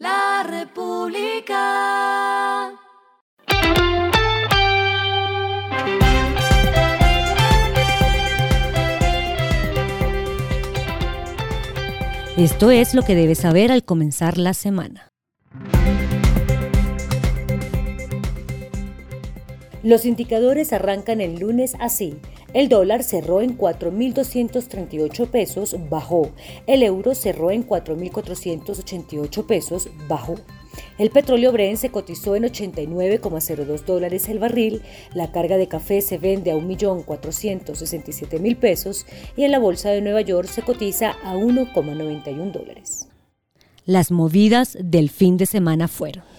La República. Esto es lo que debes saber al comenzar la semana. Los indicadores arrancan el lunes así. El dólar cerró en 4.238 pesos, bajó. El euro cerró en 4.488 pesos, bajó. El petróleo Brent se cotizó en 89,02 dólares el barril, la carga de café se vende a 1.467.000 pesos y en la bolsa de Nueva York se cotiza a 1,91 dólares. Las movidas del fin de semana fueron.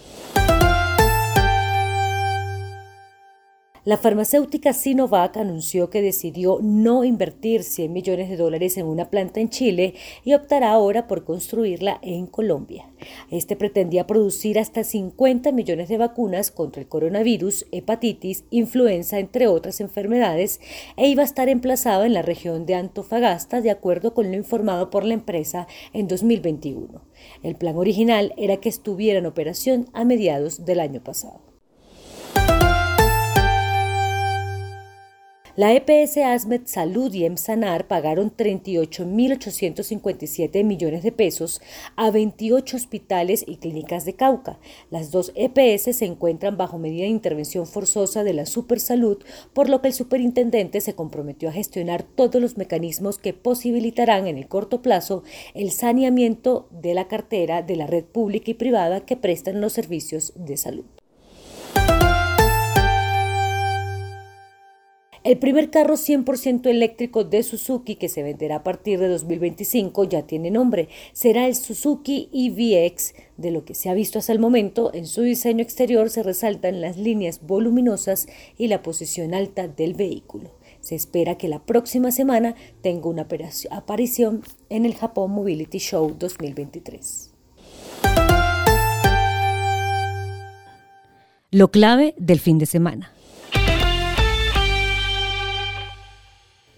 La farmacéutica Sinovac anunció que decidió no invertir 100 millones de dólares en una planta en Chile y optará ahora por construirla en Colombia. Este pretendía producir hasta 50 millones de vacunas contra el coronavirus, hepatitis, influenza, entre otras enfermedades, e iba a estar emplazado en la región de Antofagasta, de acuerdo con lo informado por la empresa en 2021. El plan original era que estuviera en operación a mediados del año pasado. La EPS Asmed Salud y EMSANAR pagaron 38.857 millones de pesos a 28 hospitales y clínicas de Cauca. Las dos EPS se encuentran bajo medida de intervención forzosa de la Supersalud, por lo que el superintendente se comprometió a gestionar todos los mecanismos que posibilitarán en el corto plazo el saneamiento de la cartera de la red pública y privada que prestan los servicios de salud. El primer carro 100% eléctrico de Suzuki que se venderá a partir de 2025 ya tiene nombre. Será el Suzuki EVX. De lo que se ha visto hasta el momento, en su diseño exterior se resaltan las líneas voluminosas y la posición alta del vehículo. Se espera que la próxima semana tenga una aparición en el Japón Mobility Show 2023. Lo clave del fin de semana.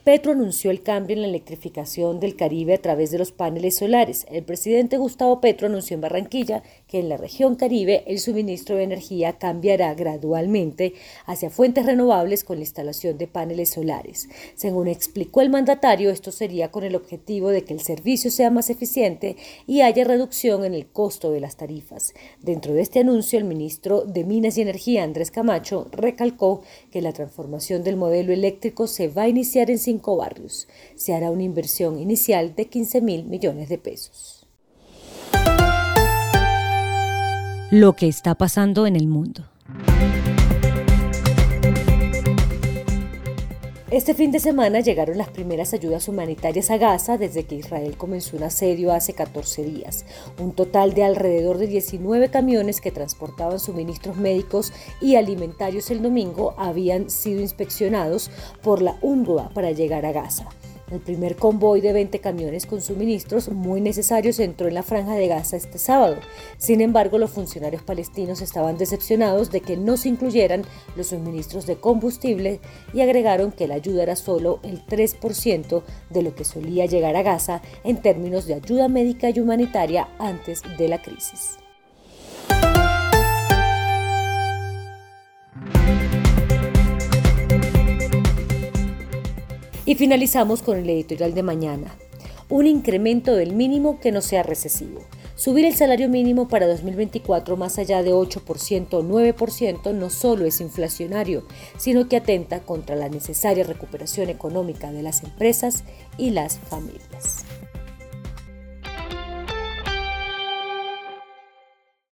Petro anunció el cambio en la electrificación del Caribe a través de los paneles solares. El presidente Gustavo Petro anunció en Barranquilla que en la región Caribe el suministro de energía cambiará gradualmente hacia fuentes renovables con la instalación de paneles solares. Según explicó el mandatario, esto sería con el objetivo de que el servicio sea más eficiente y haya reducción en el costo de las tarifas. Dentro de este anuncio, el ministro de Minas y Energía, Andrés Camacho, recalcó que la transformación del modelo eléctrico se va a iniciar en barrios. Se hará una inversión inicial de 15 mil millones de pesos. Lo que está pasando en el mundo. Este fin de semana llegaron las primeras ayudas humanitarias a Gaza desde que Israel comenzó un asedio hace 14 días. Un total de alrededor de 19 camiones que transportaban suministros médicos y alimentarios el domingo habían sido inspeccionados por la UNRWA para llegar a Gaza. El primer convoy de 20 camiones con suministros muy necesarios entró en la franja de Gaza este sábado. Sin embargo, los funcionarios palestinos estaban decepcionados de que no se incluyeran los suministros de combustible y agregaron que la ayuda era solo el 3% de lo que solía llegar a Gaza en términos de ayuda médica y humanitaria antes de la crisis. Y finalizamos con el editorial de mañana. Un incremento del mínimo que no sea recesivo. Subir el salario mínimo para 2024 más allá de 8% o 9% no solo es inflacionario, sino que atenta contra la necesaria recuperación económica de las empresas y las familias.